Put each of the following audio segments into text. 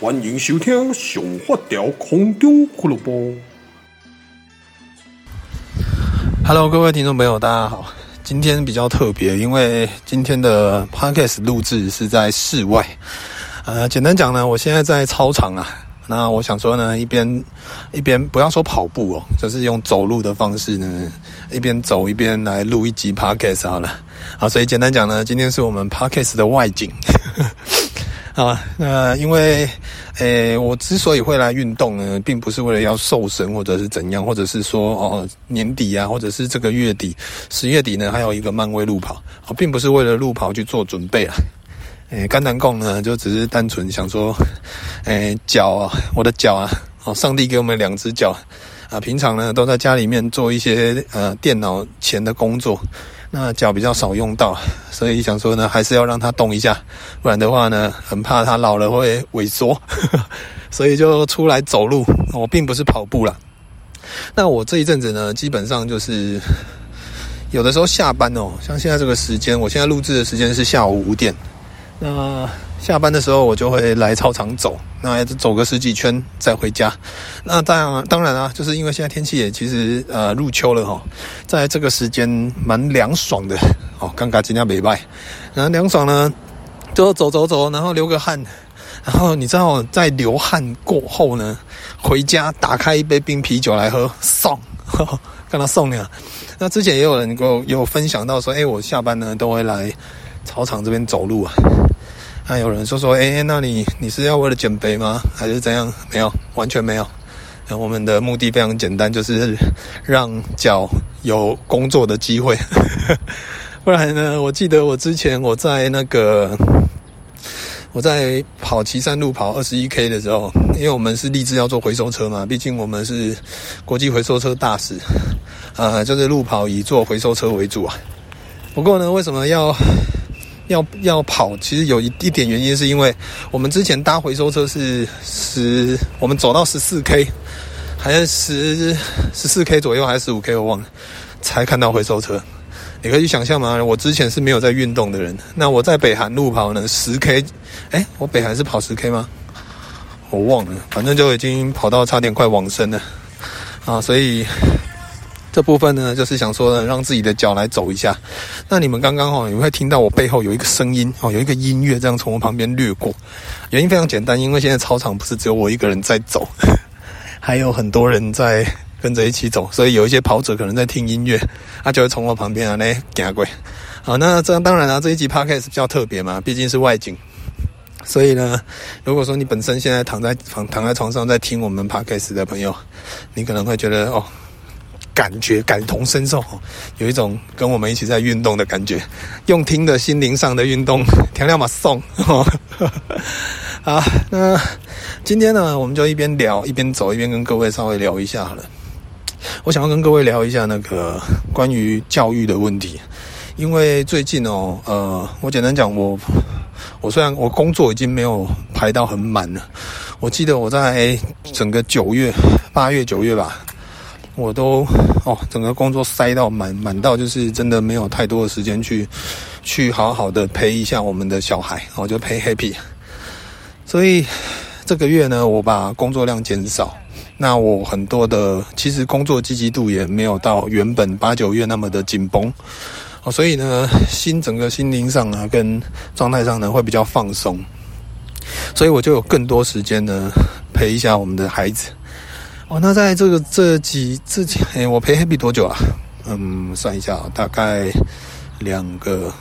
欢迎收听《上发条空中俱乐部》。Hello，各位听众朋友，大家好。今天比较特别，因为今天的 Podcast 录制是在室外。呃，简单讲呢，我现在在操场啊。那我想说呢，一边一边不要说跑步哦，就是用走路的方式呢，一边走一边来录一集 Podcast 好了。好，所以简单讲呢，今天是我们 Podcast 的外景。啊，那因为诶，我之所以会来运动呢，并不是为了要瘦身或者是怎样，或者是说哦年底啊，或者是这个月底十月底呢，还有一个漫威路跑，哦，并不是为了路跑去做准备啊。诶，甘南贡呢，就只是单纯想说，诶，脚啊，我的脚啊，哦，上帝给我们两只脚啊，平常呢都在家里面做一些呃电脑前的工作，那脚比较少用到，所以想说呢，还是要让它动一下，不然的话呢，很怕它老了会萎缩，所以就出来走路。我并不是跑步啦。那我这一阵子呢，基本上就是有的时候下班哦，像现在这个时间，我现在录制的时间是下午五点。那下班的时候，我就会来操场走，那走个十几圈再回家。那当然，当然啊，就是因为现在天气也其实呃入秋了哈，在这个时间蛮凉爽的哦。刚刚今天没拜，然后凉爽呢，就走走走，然后流个汗，然后你知道在流汗过后呢，回家打开一杯冰啤酒来喝，送，跟他送呢。那之前也有人给我有分享到说，哎，我下班呢都会来操场这边走路啊。还有人说说，哎，那你你是要为了减肥吗？还是怎样？没有，完全没有。我们的目的非常简单，就是让脚有工作的机会。不然呢，我记得我之前我在那个我在跑岐山路跑二十一 K 的时候，因为我们是立志要做回收车嘛，毕竟我们是国际回收车大使，呃，就是路跑以做回收车为主啊。不过呢，为什么要？要要跑，其实有一一点原因，是因为我们之前搭回收车是十，我们走到十四 K，还是十十四 K 左右，还是十五 K，我忘了，才看到回收车。你可以想象吗？我之前是没有在运动的人，那我在北韩路跑呢，十 K，哎，我北韩是跑十 K 吗？我忘了，反正就已经跑到差点快往生了啊，所以。这部分呢，就是想说呢，让自己的脚来走一下。那你们刚刚哦，你会听到我背后有一个声音哦，有一个音乐这样从我旁边掠过。原因非常简单，因为现在操场不是只有我一个人在走，还有很多人在跟着一起走，所以有一些跑者可能在听音乐，他就会从我旁边啊来行过。好，那这当然啊，这一集 podcast 比较特别嘛，毕竟是外景。所以呢，如果说你本身现在躺在躺躺在床上在听我们 podcast 的朋友，你可能会觉得哦。感觉感同身受，有一种跟我们一起在运动的感觉，用听的心灵上的运动，调料嘛送。好，那今天呢，我们就一边聊一边走，一边跟各位稍微聊一下了。我想要跟各位聊一下那个关于教育的问题，因为最近哦，呃，我简单讲，我我虽然我工作已经没有排到很满了，我记得我在整个九月、八月、九月吧。我都哦，整个工作塞到满满到，就是真的没有太多的时间去去好好的陪一下我们的小孩，我就陪 Happy。所以这个月呢，我把工作量减少，那我很多的其实工作积极度也没有到原本八九月那么的紧绷哦，所以呢，心整个心灵上啊跟状态上呢会比较放松，所以我就有更多时间呢陪一下我们的孩子。哦，那在这个这几之前，我陪 Happy 多久啊？嗯，算一下，大概两个，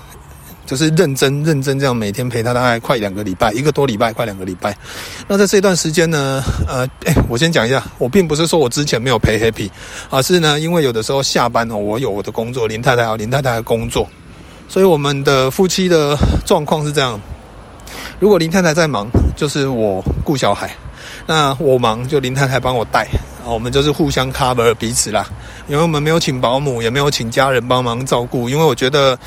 就是认真认真这样每天陪他，大概快两个礼拜，一个多礼拜，快两个礼拜。那在这段时间呢，呃，哎，我先讲一下，我并不是说我之前没有陪 Happy，而是呢，因为有的时候下班哦，我有我的工作，林太太有林太太的工作，所以我们的夫妻的状况是这样：如果林太太在忙，就是我顾小孩。那我忙就林太太帮我带，我们就是互相 cover 彼此啦。因为我们没有请保姆，也没有请家人帮忙照顾。因为我觉得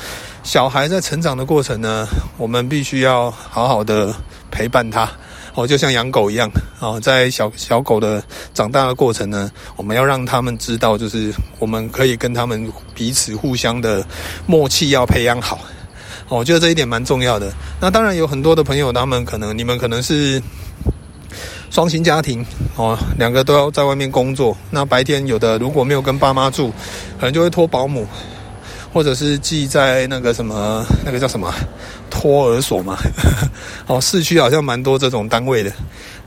小孩在成长的过程呢，我们必须要好好的陪伴他。哦，就像养狗一样，哦，在小小狗的长大的过程呢，我们要让他们知道，就是我们可以跟他们彼此互相的默契要培养好。我觉得这一点蛮重要的。那当然有很多的朋友，他们可能你们可能是。双薪家庭哦，两个都要在外面工作。那白天有的如果没有跟爸妈住，可能就会托保姆，或者是寄在那个什么那个叫什么托儿所嘛。哦，市区好像蛮多这种单位的。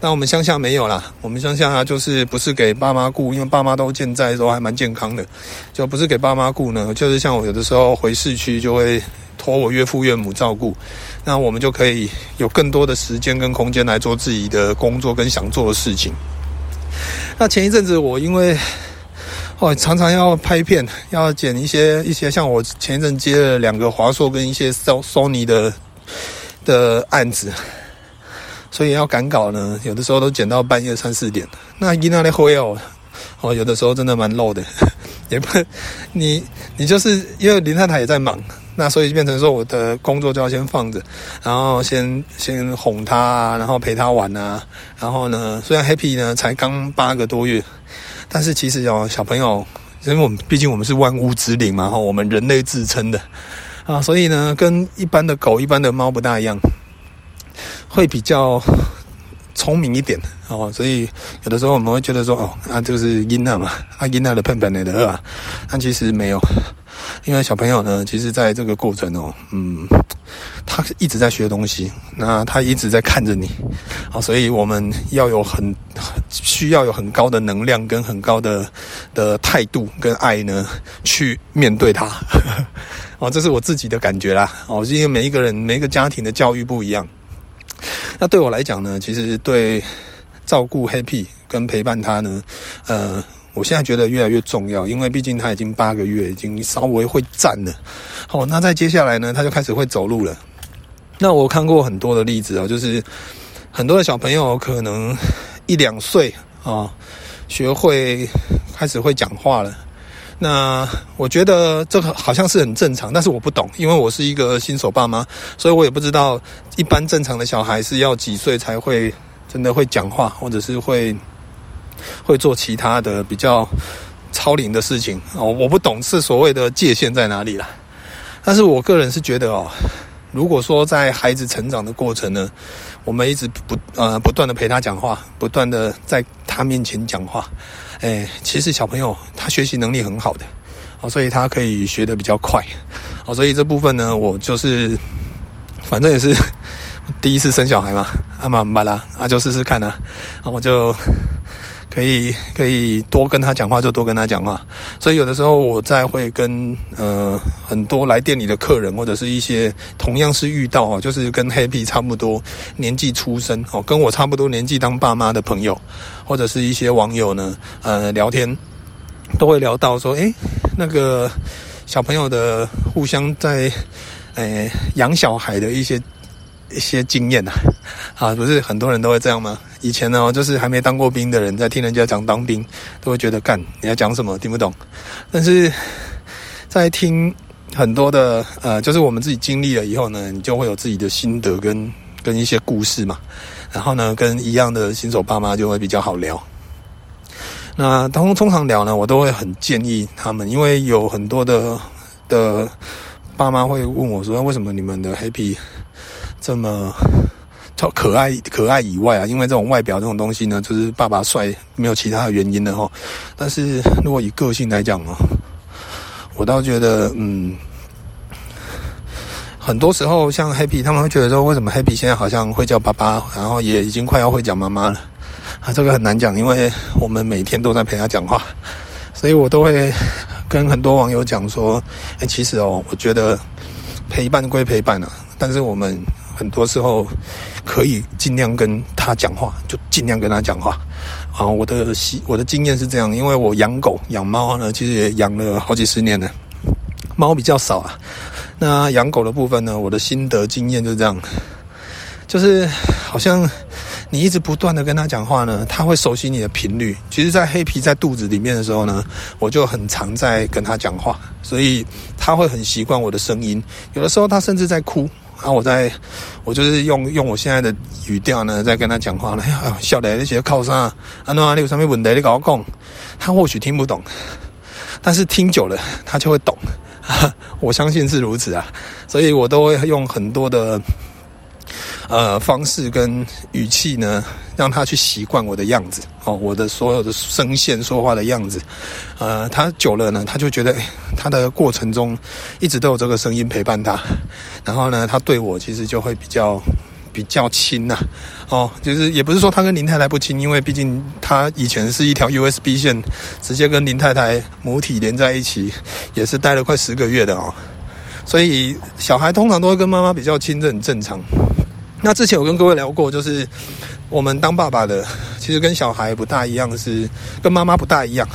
那我们乡下没有啦，我们乡下就是不是给爸妈顾，因为爸妈都健在，都还蛮健康的，就不是给爸妈顾呢。就是像我有的时候回市区就会。托我岳父岳母照顾，那我们就可以有更多的时间跟空间来做自己的工作跟想做的事情。那前一阵子我因为哦常常要拍片，要剪一些一些，像我前一阵接了两个华硕跟一些 Sony 的的案子，所以要赶稿呢，有的时候都剪到半夜三四点。那伊那里会哦，哦有的时候真的蛮漏的，也不你你就是因为林太太也在忙。那所以变成说，我的工作就要先放着，然后先先哄他啊，然后陪他玩啊，然后呢，虽然 Happy 呢才刚八个多月，但是其实哦，小朋友，因为我们毕竟我们是万物之灵嘛，哈，我们人类自称的啊，所以呢，跟一般的狗、一般的猫不大一样，会比较聪明一点哦，所以有的时候我们会觉得说，哦，啊，就是婴儿嘛，啊，婴儿的笨笨的对吧？但其实没有。因为小朋友呢，其实在这个过程哦，嗯，他一直在学东西，那他一直在看着你，啊，所以我们要有很需要有很高的能量跟很高的的态度跟爱呢，去面对他，哦，这是我自己的感觉啦，哦，因为每一个人每一个家庭的教育不一样，那对我来讲呢，其实对照顾 Happy 跟陪伴他呢，呃。我现在觉得越来越重要，因为毕竟他已经八个月，已经稍微会站了。好，那再接下来呢，他就开始会走路了。那我看过很多的例子啊，就是很多的小朋友可能一两岁啊，学会开始会讲话了。那我觉得这个好像是很正常，但是我不懂，因为我是一个新手爸妈，所以我也不知道一般正常的小孩是要几岁才会真的会讲话，或者是会。会做其他的比较超龄的事情哦，我不懂是所谓的界限在哪里啦。但是我个人是觉得哦，如果说在孩子成长的过程呢，我们一直不呃不断的陪他讲话，不断的在他面前讲话，哎，其实小朋友他学习能力很好的哦，所以他可以学的比较快哦，所以这部分呢，我就是反正也是 第一次生小孩嘛，阿妈妈啦，啊就试试看啦，啊我就。可以可以多跟他讲话就多跟他讲话，所以有的时候我在会跟呃很多来店里的客人或者是一些同样是遇到哦，就是跟 Happy 差不多年纪出生哦，跟我差不多年纪当爸妈的朋友，或者是一些网友呢，呃聊天都会聊到说，诶，那个小朋友的互相在诶养小孩的一些。一些经验呐，啊，不是很多人都会这样吗？以前呢，就是还没当过兵的人，在听人家讲当兵，都会觉得干你要讲什么听不懂。但是在听很多的呃，就是我们自己经历了以后呢，你就会有自己的心得跟跟一些故事嘛。然后呢，跟一样的新手爸妈就会比较好聊。那通通常聊呢，我都会很建议他们，因为有很多的的爸妈会问我说，为什么你们的 Happy 这么超可爱可爱以外啊，因为这种外表这种东西呢，就是爸爸帅，没有其他的原因的齁。但是如果以个性来讲哦，我倒觉得，嗯，很多时候像 Happy，他们会觉得说，为什么 Happy 现在好像会叫爸爸，然后也已经快要会讲妈妈了啊？这个很难讲，因为我们每天都在陪他讲话，所以我都会跟很多网友讲说，哎，其实哦，我觉得陪伴归陪伴啊，但是我们。很多时候可以尽量跟他讲话，就尽量跟他讲话。啊，我的习我的经验是这样，因为我养狗养猫呢，其实也养了好几十年了，猫比较少啊。那养狗的部分呢，我的心得经验就是这样，就是好像你一直不断的跟他讲话呢，他会熟悉你的频率。其实，在黑皮在肚子里面的时候呢，我就很常在跟他讲话，所以他会很习惯我的声音。有的时候他甚至在哭。然后、啊、我在，我就是用用我现在的语调呢，在跟他讲话呢。哎呀，笑的那些靠山啊，啊，那你有什么问题你跟我讲。他或许听不懂，但是听久了他就会懂。我相信是如此啊，所以我都会用很多的呃方式跟语气呢，让他去习惯我的样子哦，我的所有的声线说话的样子，呃，他久了呢，他就觉得，他的过程中一直都有这个声音陪伴他，然后呢，他对我其实就会比较。比较亲呐、哦，就是也不是说他跟林太太不亲，因为毕竟他以前是一条 USB 线，直接跟林太太母体连在一起，也是待了快十个月的哦，所以小孩通常都会跟妈妈比较亲，这很正常。那之前我跟各位聊过，就是我们当爸爸的，其实跟小孩不大一样，是跟妈妈不大一样。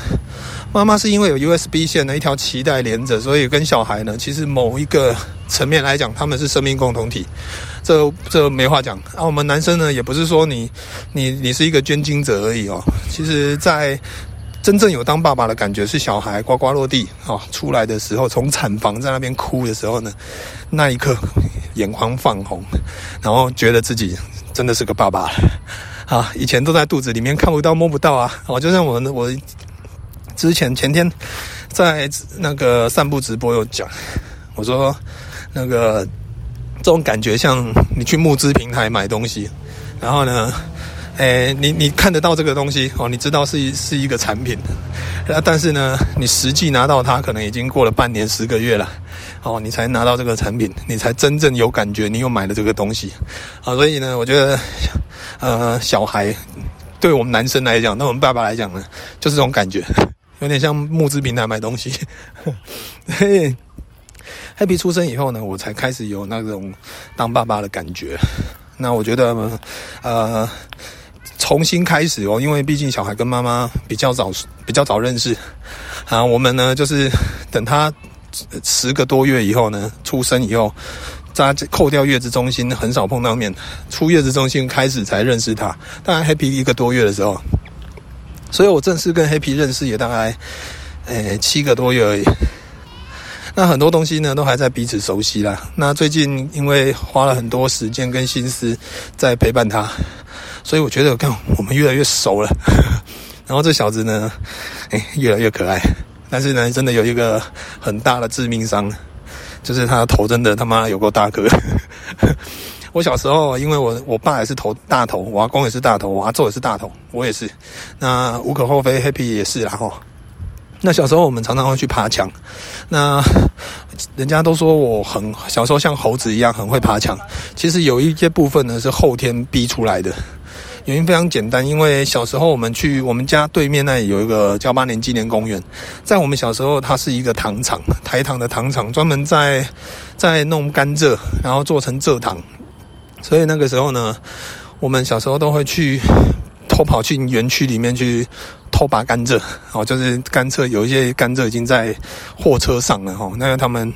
妈妈是因为有 USB 线的一条脐带连着，所以跟小孩呢，其实某一个层面来讲，他们是生命共同体，这这没话讲。啊，我们男生呢，也不是说你你你是一个捐精者而已哦。其实，在真正有当爸爸的感觉，是小孩呱呱落地哦出来的时候，从产房在那边哭的时候呢，那一刻眼眶泛红，然后觉得自己真的是个爸爸了 啊！以前都在肚子里面看不到摸不到啊，哦，就像我我。之前前天在那个散步直播有讲，我说那个这种感觉像你去募资平台买东西，然后呢，诶，你你看得到这个东西哦，你知道是一是一个产品，但是呢，你实际拿到它可能已经过了半年十个月了，哦，你才拿到这个产品，你才真正有感觉，你又买了这个东西，啊，所以呢，我觉得呃，小孩对我们男生来讲，那我们爸爸来讲呢，就是这种感觉。有点像募资平台买东西。嘿，Happy 出生以后呢，我才开始有那种当爸爸的感觉。那我觉得，呃，重新开始哦，因为毕竟小孩跟妈妈比较早，比较早认识啊。我们呢，就是等他十个多月以后呢，出生以后，在扣掉月子中心，很少碰到面。出月子中心开始才认识他。当然，Happy 一个多月的时候。所以我正式跟黑皮认识也大概，诶七个多月而已。那很多东西呢都还在彼此熟悉啦。那最近因为花了很多时间跟心思在陪伴他，所以我觉得看我们越来越熟了。然后这小子呢，诶越来越可爱。但是呢，真的有一个很大的致命伤，就是他的头真的他妈有够大个。我小时候，因为我我爸也是头大头，我阿公也是大头，我阿祖也是大头，我也是。那无可厚非，Happy 也是啦吼。那小时候我们常常会去爬墙，那人家都说我很小时候像猴子一样很会爬墙。其实有一些部分呢是后天逼出来的，原因非常简单，因为小时候我们去我们家对面那里有一个噍吧哖纪念公园，在我们小时候它是一个糖厂，台糖的糖厂，专门在在弄甘蔗，然后做成蔗糖。所以那个时候呢，我们小时候都会去偷跑去园区里面去偷拔甘蔗哦，就是甘蔗有一些甘蔗已经在货车上了哈，那个他们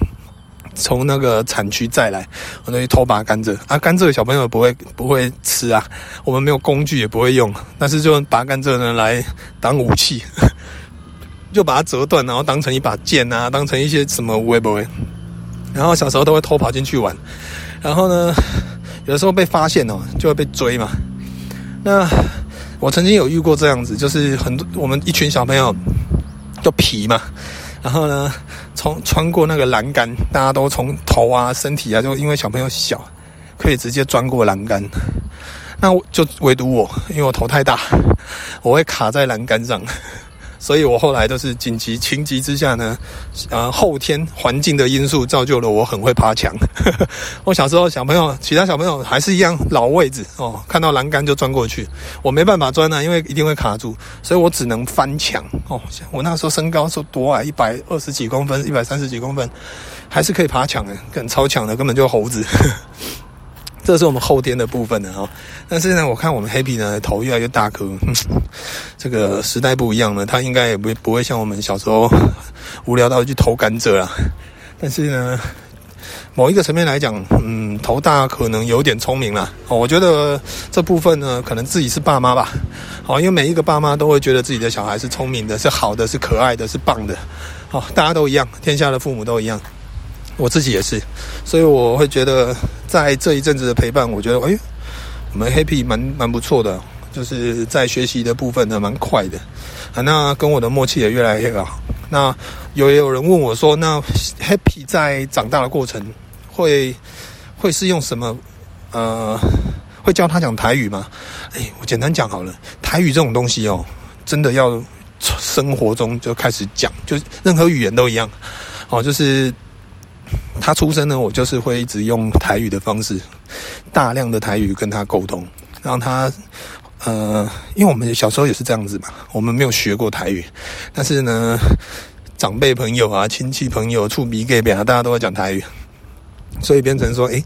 从那个产区再来，我们去偷拔甘蔗啊。甘蔗小朋友不会不会吃啊，我们没有工具也不会用，但是就拔甘蔗呢来当武器，就把它折断，然后当成一把剑啊，当成一些什么无为不为，然后小时候都会偷跑进去玩，然后呢。有的时候被发现哦，就会被追嘛。那我曾经有遇过这样子，就是很多我们一群小朋友就皮嘛，然后呢，从穿过那个栏杆，大家都从头啊、身体啊，就因为小朋友小，可以直接钻过栏杆。那我就唯独我，因为我头太大，我会卡在栏杆上。所以我后来都是紧急情急之下呢，呃，后天环境的因素造就了我很会爬墙。我小时候小朋友，其他小朋友还是一样老位置哦，看到栏杆就钻过去，我没办法钻啊，因为一定会卡住，所以我只能翻墙哦。我那时候身高是多矮，一百二十几公分，一百三十几公分，还是可以爬墙的，很超强的，根本就猴子。这是我们后天的部分的哈，但是呢，我看我们 Happy 呢头越来越大颗，这个时代不一样了，他应该也不不会像我们小时候无聊到去偷甘蔗了。但是呢，某一个层面来讲，嗯，头大可能有点聪明了。哦，我觉得这部分呢，可能自己是爸妈吧。好，因为每一个爸妈都会觉得自己的小孩是聪明的，是好的，是可爱的，是棒的。好，大家都一样，天下的父母都一样。我自己也是，所以我会觉得，在这一阵子的陪伴，我觉得，哎，我们 Happy 蛮蛮不错的，就是在学习的部分呢，蛮快的，啊，那跟我的默契也越来越好。那有也有人问我说，那 Happy 在长大的过程会会是用什么呃会教他讲台语吗？哎，我简单讲好了，台语这种东西哦，真的要生活中就开始讲，就任何语言都一样，哦，就是他出生呢，我就是会一直用台语的方式，大量的台语跟他沟通，让他。呃，因为我们小时候也是这样子嘛，我们没有学过台语，但是呢，长辈朋友啊、亲戚朋友、厝边隔壁啊，大家都会讲台语，所以变成说，诶，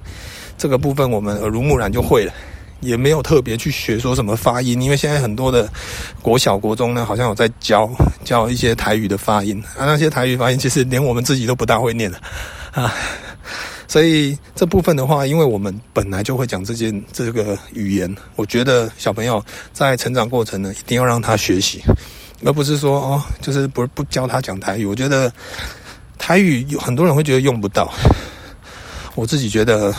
这个部分我们耳濡目染就会了，也没有特别去学说什么发音，因为现在很多的国小、国中呢，好像有在教教一些台语的发音啊，那些台语发音其实连我们自己都不大会念了啊。所以这部分的话，因为我们本来就会讲这件这个语言，我觉得小朋友在成长过程呢，一定要让他学习，而不是说哦，就是不不教他讲台语。我觉得台语有很多人会觉得用不到，我自己觉得，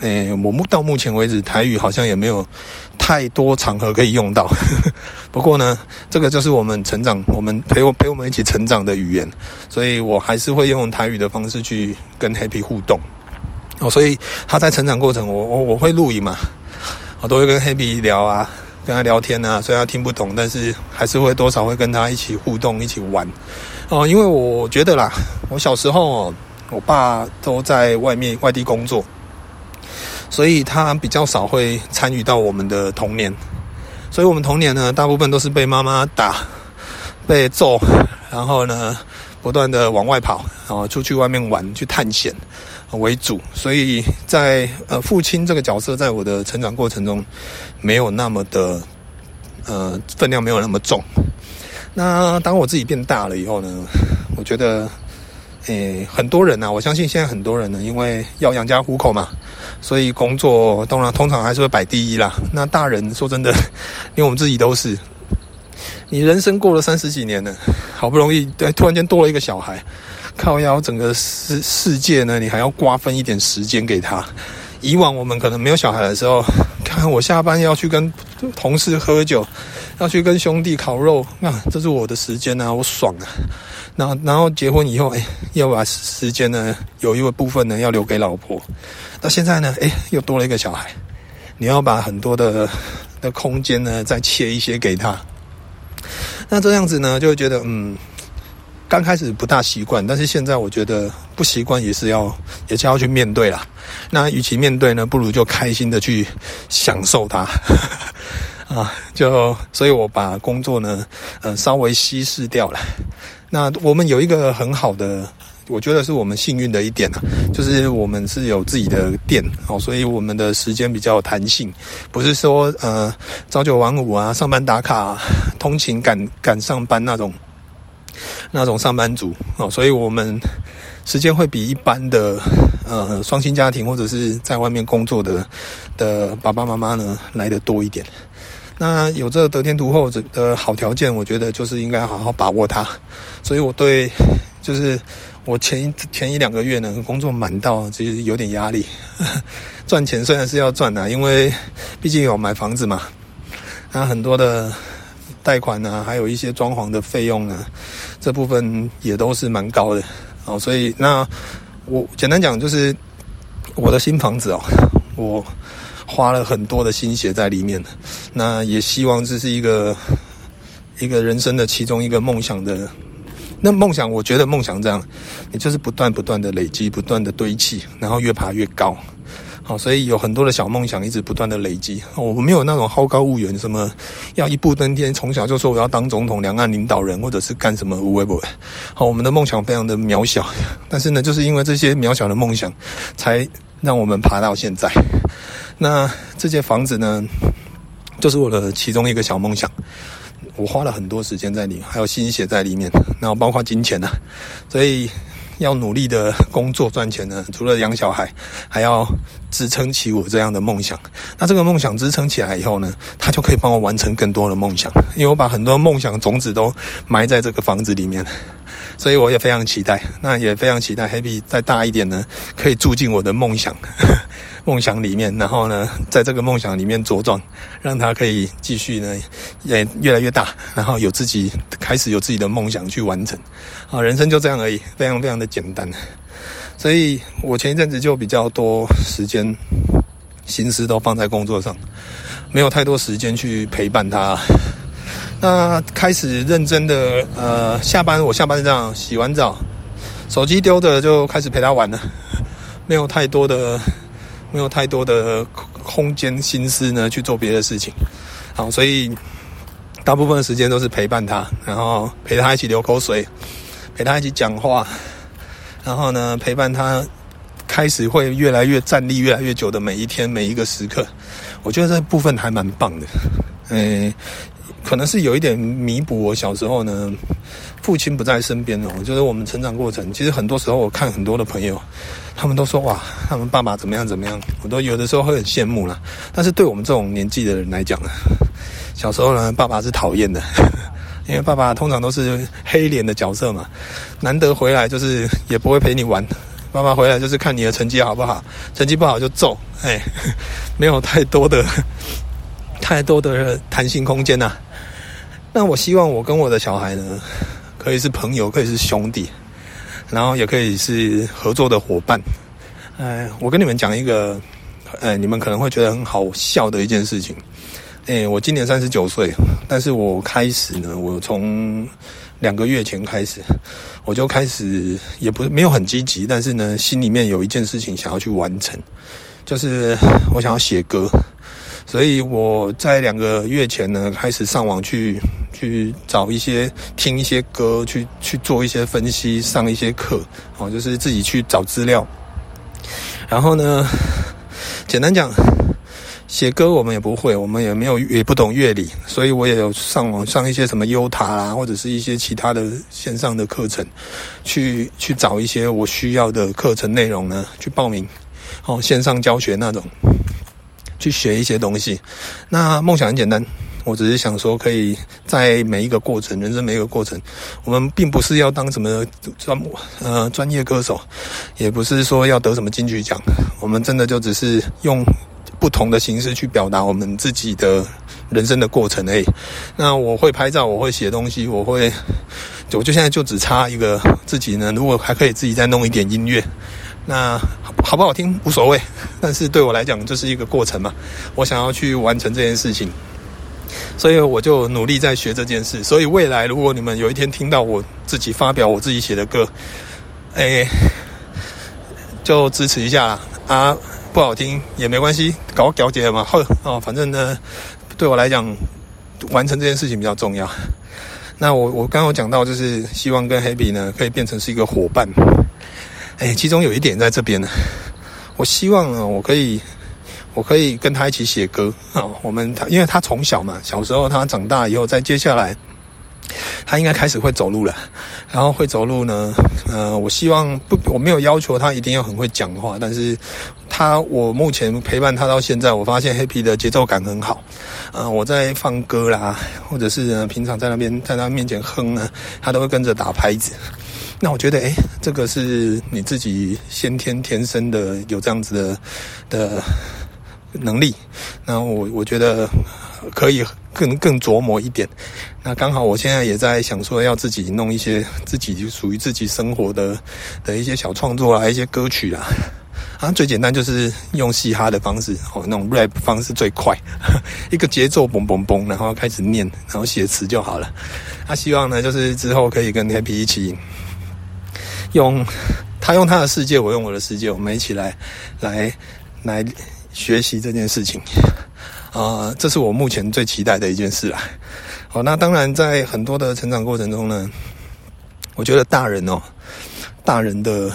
诶，我目到目前为止，台语好像也没有太多场合可以用到。不过呢，这个就是我们成长，我们陪我陪我们一起成长的语言，所以我还是会用台语的方式去跟 Happy 互动。哦，所以他在成长过程，我我我会录影嘛，我都会跟 Happy 聊啊，跟他聊天啊，虽然他听不懂，但是还是会多少会跟他一起互动，一起玩。哦，因为我觉得啦，我小时候我爸都在外面外地工作，所以他比较少会参与到我们的童年，所以我们童年呢，大部分都是被妈妈打、被揍，然后呢，不断的往外跑，然后出去外面玩，去探险。为主，所以在呃父亲这个角色，在我的成长过程中，没有那么的呃分量没有那么重。那当我自己变大了以后呢，我觉得，诶很多人呐，我相信现在很多人呢，因为要养家糊口嘛，所以工作当然通常还是会摆第一啦。那大人说真的，因为我们自己都是，你人生过了三十几年了，好不容易对突然间多了一个小孩。靠腰整个世世界呢，你还要瓜分一点时间给他。以往我们可能没有小孩的时候，看我下班要去跟同事喝酒，要去跟兄弟烤肉，那这是我的时间啊，我爽啊。然后然后结婚以后，哎，要把时间呢，有一个部分呢要留给老婆。到现在呢，哎，又多了一个小孩，你要把很多的的空间呢再切一些给他。那这样子呢，就会觉得嗯。刚开始不大习惯，但是现在我觉得不习惯也是要，也是要去面对啦。那与其面对呢，不如就开心的去享受它 啊！就所以，我把工作呢，呃，稍微稀释掉了。那我们有一个很好的，我觉得是我们幸运的一点啊，就是我们是有自己的店哦，所以我们的时间比较弹性，不是说呃朝九晚五啊，上班打卡，通勤赶赶上班那种。那种上班族哦，所以我们时间会比一般的呃双薪家庭或者是在外面工作的的爸爸妈妈呢来得多一点。那有这得天独厚的好条件，我觉得就是应该好好把握它。所以我对就是我前一前一两个月呢工作满到其实有点压力，赚钱虽然是要赚的，因为毕竟有买房子嘛，那很多的。贷款呢，还有一些装潢的费用呢，这部分也都是蛮高的哦。所以那我简单讲，就是我的新房子哦，我花了很多的心血在里面。那也希望这是一个一个人生的其中一个梦想的。那梦想，我觉得梦想这样，你就是不断不断的累积，不断的堆砌，然后越爬越高。好，所以有很多的小梦想一直不断的累积。我没有那种好高骛远，什么要一步登天，从小就说我要当总统、两岸领导人，或者是干什么无为不为。好，我们的梦想非常的渺小，但是呢，就是因为这些渺小的梦想，才让我们爬到现在。那这间房子呢，就是我的其中一个小梦想。我花了很多时间在里，还有心血在里面，然后包括金钱呢、啊，所以。要努力的工作赚钱呢，除了养小孩，还要支撑起我这样的梦想。那这个梦想支撑起来以后呢，他就可以帮我完成更多的梦想，因为我把很多梦想种子都埋在这个房子里面。所以我也非常期待，那也非常期待 Happy 再大一点呢，可以住进我的梦想 梦想里面，然后呢，在这个梦想里面茁壮，让他可以继续呢，也越来越大，然后有自己开始有自己的梦想去完成。啊，人生就这样而已，非常非常的简单。所以我前一阵子就比较多时间心思都放在工作上，没有太多时间去陪伴他。那开始认真的，呃，下班我下班这样洗完澡，手机丢着就开始陪他玩了，没有太多的，没有太多的空间心思呢去做别的事情。好，所以大部分的时间都是陪伴他，然后陪他一起流口水，陪他一起讲话，然后呢陪伴他开始会越来越站立越来越久的每一天每一个时刻，我觉得这部分还蛮棒的，嗯。可能是有一点弥补我小时候呢，父亲不在身边哦，就是我们成长过程。其实很多时候我看很多的朋友，他们都说哇，他们爸爸怎么样怎么样，我都有的时候会很羡慕啦。但是对我们这种年纪的人来讲呢，小时候呢，爸爸是讨厌的，因为爸爸通常都是黑脸的角色嘛，难得回来就是也不会陪你玩，爸爸回来就是看你的成绩好不好，成绩不好就揍，哎，没有太多的太多的弹性空间呐。那我希望我跟我的小孩呢，可以是朋友，可以是兄弟，然后也可以是合作的伙伴。哎，我跟你们讲一个，哎，你们可能会觉得很好笑的一件事情。哎，我今年三十九岁，但是我开始呢，我从两个月前开始，我就开始，也不没有很积极，但是呢，心里面有一件事情想要去完成，就是我想要写歌。所以我在两个月前呢，开始上网去去找一些听一些歌，去去做一些分析，上一些课，哦，就是自己去找资料。然后呢，简单讲，写歌我们也不会，我们也没有也不懂乐理，所以我也有上网上一些什么优塔啦，或者是一些其他的线上的课程，去去找一些我需要的课程内容呢，去报名，哦，线上教学那种。去学一些东西，那梦想很简单，我只是想说，可以在每一个过程，人生每一个过程，我们并不是要当什么专呃专业歌手，也不是说要得什么金曲奖，我们真的就只是用不同的形式去表达我们自己的人生的过程而已。那我会拍照，我会写东西，我会，我就现在就只差一个自己呢，如果还可以自己再弄一点音乐。那好不好听无所谓，但是对我来讲就是一个过程嘛。我想要去完成这件事情，所以我就努力在学这件事。所以未来如果你们有一天听到我自己发表我自己写的歌，哎，就支持一下啊！不好听也没关系，搞搞解嘛。呵哦，反正呢，对我来讲，完成这件事情比较重要。那我我刚刚讲到，就是希望跟 Happy 呢可以变成是一个伙伴。哎，其中有一点在这边呢，我希望呢，我可以，我可以跟他一起写歌啊。我们他，因为他从小嘛，小时候他长大以后，再接下来，他应该开始会走路了。然后会走路呢，呃，我希望不，我没有要求他一定要很会讲话，但是他，我目前陪伴他到现在，我发现 Happy 的节奏感很好。呃，我在放歌啦，或者是，平常在那边在他面前哼呢，他都会跟着打拍子。那我觉得，诶，这个是你自己先天天生的有这样子的的能力。那我我觉得可以更更琢磨一点。那刚好我现在也在想说，要自己弄一些自己属于自己生活的的一些小创作啊，一些歌曲啊。啊，最简单就是用嘻哈的方式，哦，那种 rap 方式最快，一个节奏嘣嘣嘣，然后开始念，然后写词就好了。他希望呢，就是之后可以跟 Happy 一起。用他用他的世界，我用我的世界，我们一起来来来学习这件事情啊、这是我目前最期待的一件事啊。好，那当然在很多的成长过程中呢，我觉得大人哦，大人的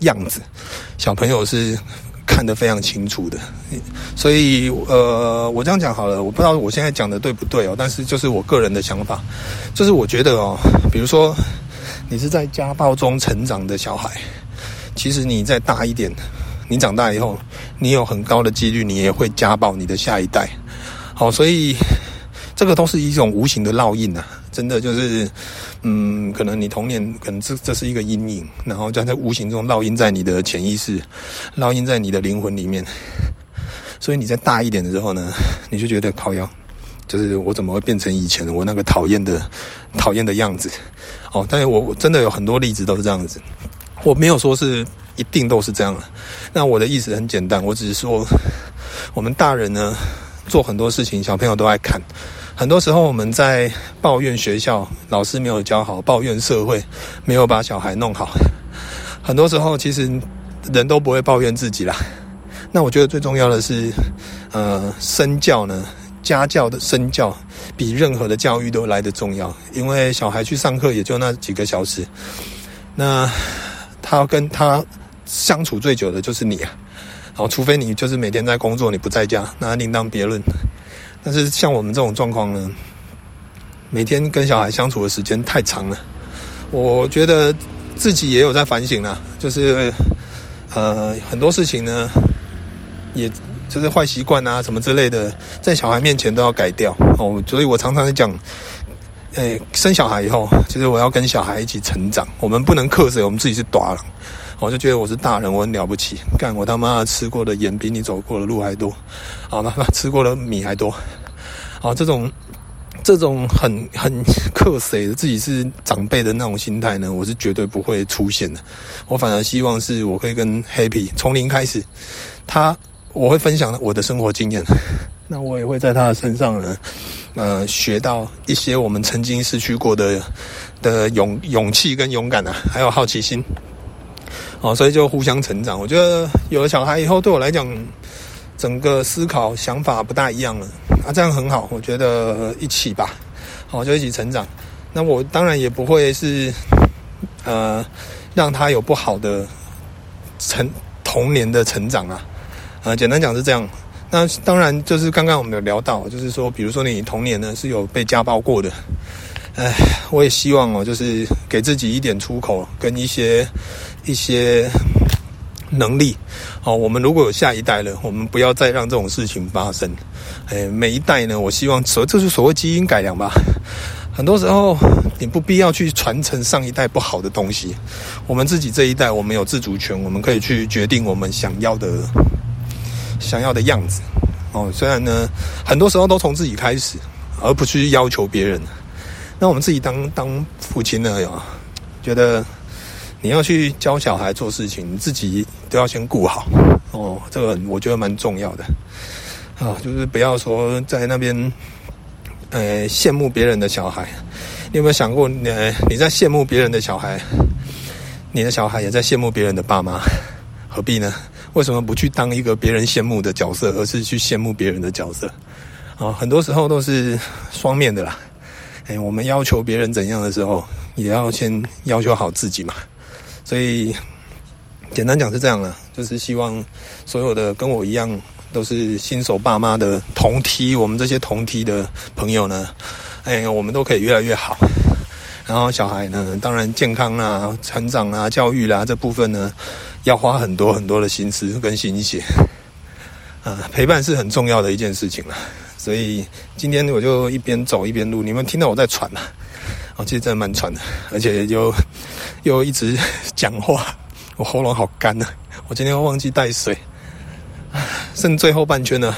样子，小朋友是看得非常清楚的。所以呃，我这样讲好了，我不知道我现在讲的对不对哦，但是就是我个人的想法，就是我觉得哦，比如说。你是在家暴中成长的小孩，其实你再大一点，你长大以后，你有很高的几率，你也会家暴你的下一代。好，所以这个都是一种无形的烙印啊，真的就是，嗯，可能你童年可能这这是一个阴影，然后将在无形中烙印在你的潜意识，烙印在你的灵魂里面。所以你在大一点的时候呢，你就觉得靠腰。就是我怎么会变成以前我那个讨厌的、讨厌的样子？哦，但是我真的有很多例子都是这样子。我没有说是一定都是这样的。那我的意思很简单，我只是说，我们大人呢做很多事情，小朋友都爱看。很多时候我们在抱怨学校老师没有教好，抱怨社会没有把小孩弄好。很多时候其实人都不会抱怨自己啦。那我觉得最重要的是，呃，身教呢，家教的身教比任何的教育都来得重要。因为小孩去上课也就那几个小时，那他跟他相处最久的就是你啊。好，除非你就是每天在工作，你不在家，那另当别论。但是像我们这种状况呢，每天跟小孩相处的时间太长了，我觉得自己也有在反省啦，就是呃很多事情呢，也就是坏习惯啊什么之类的，在小孩面前都要改掉哦。所以我常常讲，诶，生小孩以后，其实我要跟小孩一起成长，我们不能克谁我们自己是大人。我就觉得我是大人，我很了不起。干，我他妈吃过的盐比你走过的路还多，好，那吃过的米还多。好，这种这种很很克谁的自己是长辈的那种心态呢，我是绝对不会出现的。我反而希望是我可以跟 Happy 从零开始，他我会分享我的生活经验，那我也会在他的身上呢，呃，学到一些我们曾经失去过的的勇勇气跟勇敢啊，还有好奇心。哦，所以就互相成长。我觉得有了小孩以后，对我来讲，整个思考想法不大一样了。啊，这样很好。我觉得一起吧，好，就一起成长。那我当然也不会是，呃，让他有不好的成童年的成长啊。呃，简单讲是这样。那当然就是刚刚我们有聊到，就是说，比如说你童年呢是有被家暴过的。哎，我也希望哦，就是给自己一点出口，跟一些一些能力。哦，我们如果有下一代了，我们不要再让这种事情发生。哎，每一代呢，我希望所这是所谓基因改良吧。很多时候你不必要去传承上一代不好的东西。我们自己这一代，我们有自主权，我们可以去决定我们想要的想要的样子。哦，虽然呢，很多时候都从自己开始，而不去要求别人。那我们自己当当父亲呢，有觉得你要去教小孩做事情，你自己都要先顾好哦。这个我觉得蛮重要的啊，就是不要说在那边呃羡慕别人的小孩。你有没有想过，你你在羡慕别人的小孩，你的小孩也在羡慕别人的爸妈？何必呢？为什么不去当一个别人羡慕的角色，而是去羡慕别人的角色？啊，很多时候都是双面的啦。哎，我们要求别人怎样的时候，也要先要求好自己嘛。所以，简单讲是这样了，就是希望所有的跟我一样都是新手爸妈的同梯，我们这些同梯的朋友呢，哎，我们都可以越来越好。然后小孩呢，当然健康啦、成长啊、教育啦、这部分呢，要花很多很多的心思跟心血。啊，陪伴是很重要的一件事情了。所以今天我就一边走一边录，你们听到我在喘呐？哦，其实真的蛮喘的，而且又又一直讲话，我喉咙好干呐。我今天忘记带水，剩最后半圈了，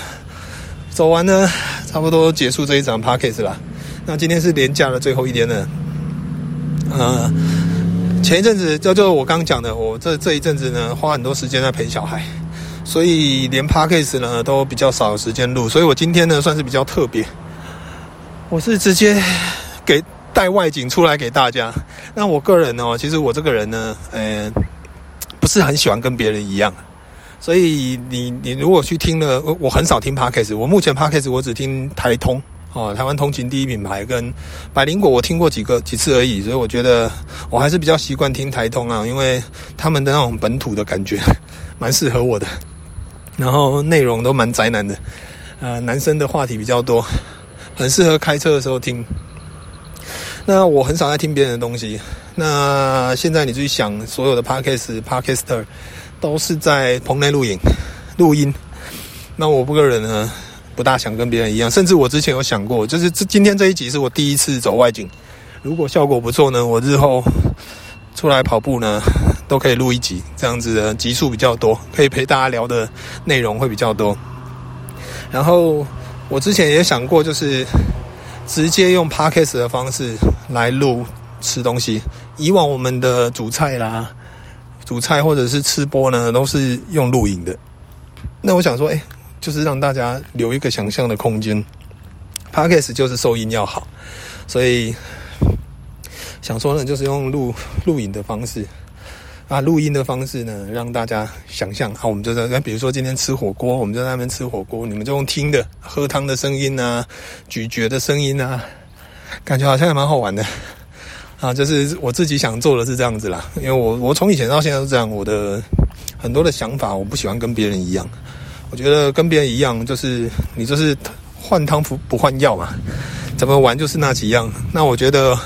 走完呢，差不多结束这一场 Podcast 了。那今天是连假的最后一天了。呃，前一阵子就就我刚讲的，我这这一阵子呢，花很多时间在陪小孩。所以连 Podcast 呢都比较少时间录，所以我今天呢算是比较特别，我是直接给带外景出来给大家。那我个人呢，其实我这个人呢，呃，不是很喜欢跟别人一样，所以你你如果去听了，我我很少听 Podcast，我目前 Podcast 我只听台通哦，台湾通勤第一品牌跟百灵果，我听过几个几次而已，所以我觉得我还是比较习惯听台通啊，因为他们的那种本土的感觉 蛮适合我的。然后内容都蛮宅男的，呃，男生的话题比较多，很适合开车的时候听。那我很少在听别人的东西。那现在你自己想，所有的 Podcast、Podcaster 都是在棚内录影、录音。那我不个人呢，不大想跟别人一样。甚至我之前有想过，就是这今天这一集是我第一次走外景。如果效果不错呢，我日后出来跑步呢。都可以录一集，这样子的集数比较多，可以陪大家聊的内容会比较多。然后我之前也想过，就是直接用 Podcast 的方式来录吃东西。以往我们的主菜啦，煮菜或者是吃播呢，都是用录影的。那我想说，哎，就是让大家留一个想象的空间。Podcast 就是收音要好，所以想说呢，就是用录录影的方式啊，录音的方式呢，让大家想象啊，我们就在那，比如说今天吃火锅，我们就在那边吃火锅，你们就用听的，喝汤的声音啊，咀嚼的声音啊，感觉好像还蛮好玩的啊。就是我自己想做的是这样子啦，因为我我从以前到现在都这样，我的很多的想法，我不喜欢跟别人一样，我觉得跟别人一样，就是你就是。换汤不不换药嘛，怎么玩就是那几样。那我觉得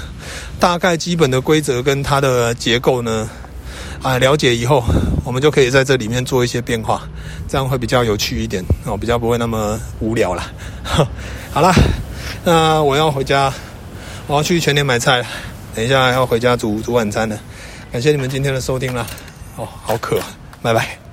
大概基本的规则跟它的结构呢，啊，了解以后，我们就可以在这里面做一些变化，这样会比较有趣一点哦，比较不会那么无聊啦。好啦，那我要回家，我要去全联买菜了，等一下要回家煮煮晚餐了。感谢你们今天的收听啦，哦，好渴，拜拜。